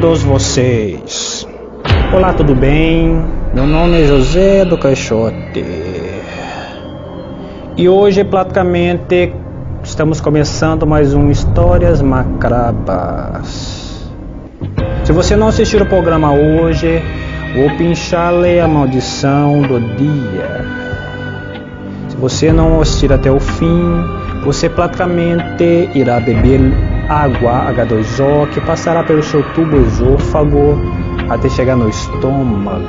todos vocês. Olá, tudo bem? Meu nome é José do Caixote. E hoje praticamente estamos começando mais um Histórias Macrabas. Se você não assistiu o programa hoje, vou pinchar-lhe a maldição do dia. Se você não assistir até o fim, você praticamente irá beber água H2O que passará pelo seu tubo esôfago até chegar no estômago.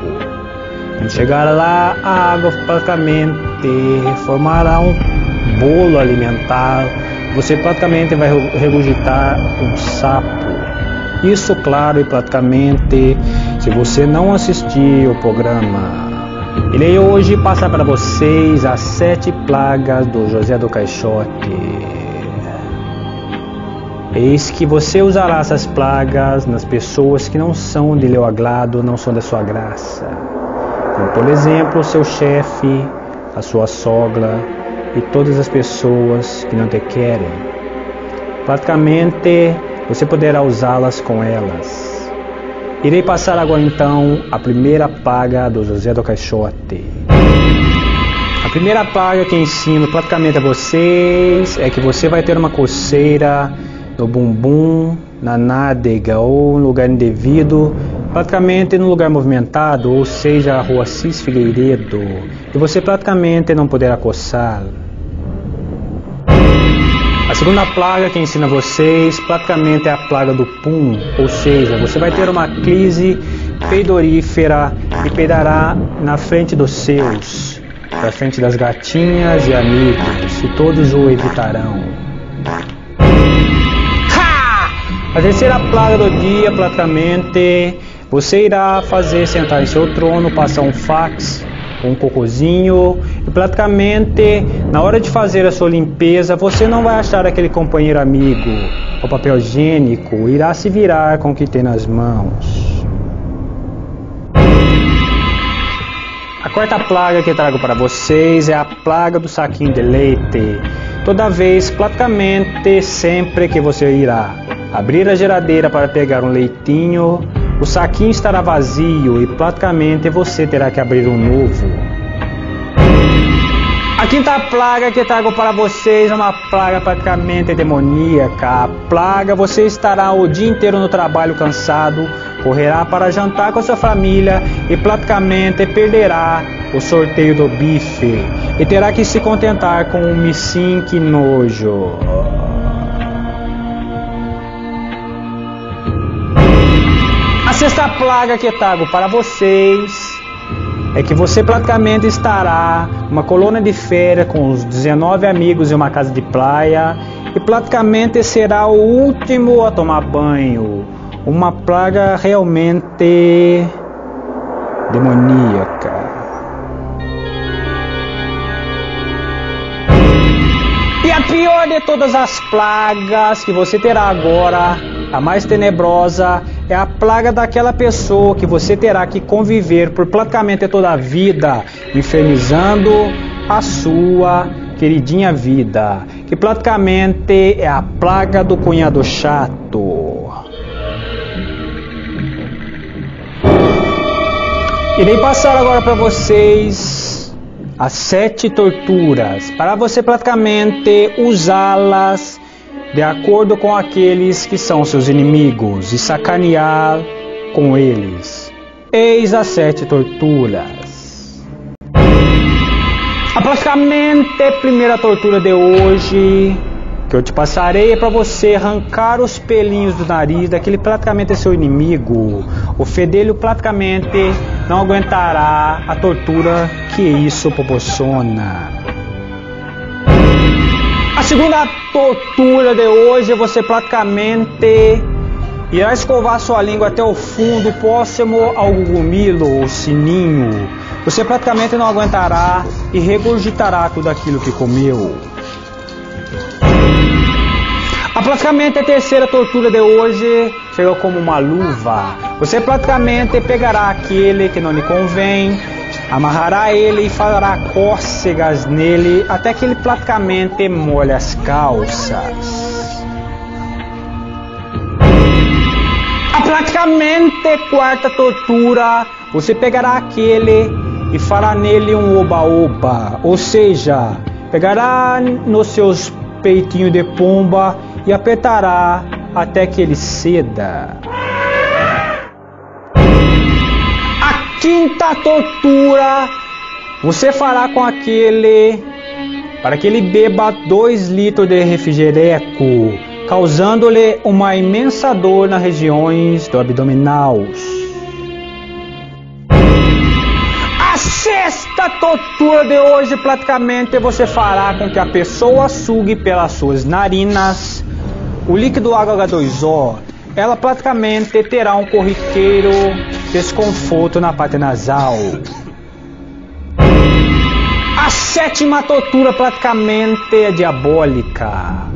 Quando chegar lá, a água praticamente formará um bolo alimentar. Você praticamente vai regurgitar um sapo. Isso, claro, e praticamente, se você não assistir o programa. Irei hoje passar para vocês as sete plagas do José do Caixote. Eis que você usará essas plagas nas pessoas que não são de leu agrado, não são da sua graça. Como, por exemplo, seu chefe, a sua sogra e todas as pessoas que não te querem. Praticamente, você poderá usá-las com elas. Irei passar agora então a primeira plaga do José do Caixote. A primeira plaga que ensino praticamente a vocês é que você vai ter uma coceira no bumbum, na nádega ou no lugar indevido, praticamente no lugar movimentado, ou seja, a rua Cis Figueiredo, e você praticamente não poderá coçar. A segunda plaga que ensina vocês praticamente é a plaga do pum, ou seja, você vai ter uma crise peidorífera e peidará na frente dos seus, na frente das gatinhas e amigos, e todos o evitarão. A terceira plaga do dia, praticamente, você irá fazer sentar em seu trono, passar um fax, um cocozinho e praticamente na hora de fazer a sua limpeza você não vai achar aquele companheiro amigo, o papel higiênico, irá se virar com o que tem nas mãos. A quarta plaga que trago para vocês é a plaga do saquinho de leite. Toda vez, praticamente sempre que você irá abrir a geladeira para pegar um leitinho, o saquinho estará vazio e praticamente você terá que abrir um novo. A quinta plaga que trago para vocês é uma plaga praticamente demoníaca. A plaga você estará o dia inteiro no trabalho cansado, correrá para jantar com sua família e praticamente perderá o sorteio do bife e terá que se contentar com um missim que nojo. Sexta plaga que trago para vocês é que você praticamente estará uma colônia de férias com os 19 amigos em uma casa de praia e praticamente será o último a tomar banho. Uma plaga realmente demoníaca. E a pior de todas as plagas que você terá agora, a mais tenebrosa, é a plaga daquela pessoa que você terá que conviver por praticamente toda a vida, infernizando a sua queridinha vida, que praticamente é a plaga do cunhado chato. Irei passar agora para vocês as sete torturas, para você praticamente usá-las de acordo com aqueles que são seus inimigos e sacanear com eles. Eis as sete torturas. A praticamente a primeira tortura de hoje que eu te passarei é para você arrancar os pelinhos do nariz daquele praticamente seu inimigo. O fedelho praticamente não aguentará a tortura que isso proporciona. Segunda tortura de hoje você praticamente irá escovar sua língua até o fundo, próximo ao gumilo, o sininho. Você praticamente não aguentará e regurgitará tudo aquilo que comeu. A praticamente a terceira tortura de hoje chega como uma luva. Você praticamente pegará aquele que não lhe convém, Amarrará ele e fará cócegas nele até que ele praticamente molhe as calças. A praticamente quarta tortura, você pegará aquele e fará nele um oba-oba, ou seja, pegará nos seus peitinhos de pomba e apertará até que ele ceda. Quinta tortura você fará com aquele para que ele beba dois litros de refrigereco, causando-lhe uma imensa dor nas regiões do abdominal. A sexta tortura de hoje, praticamente, você fará com que a pessoa sugue pelas suas narinas o líquido H2O. Ela praticamente terá um corriqueiro desconforto na parte nasal. A sétima tortura praticamente é diabólica.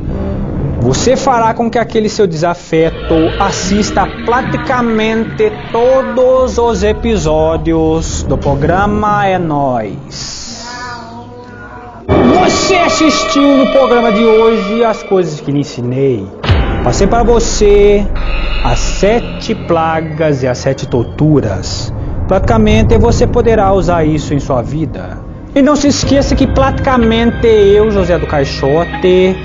Você fará com que aquele seu desafeto assista praticamente todos os episódios do programa É Nós. Você assistiu no programa de hoje as coisas que lhe ensinei. Passei para você as sete plagas e as sete torturas. Praticamente você poderá usar isso em sua vida. E não se esqueça que praticamente eu, José do Caixote,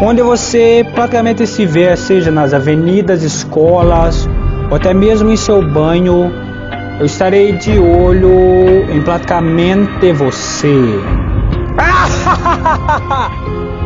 onde você praticamente se vê, seja nas avenidas, escolas, ou até mesmo em seu banho, eu estarei de olho em praticamente você.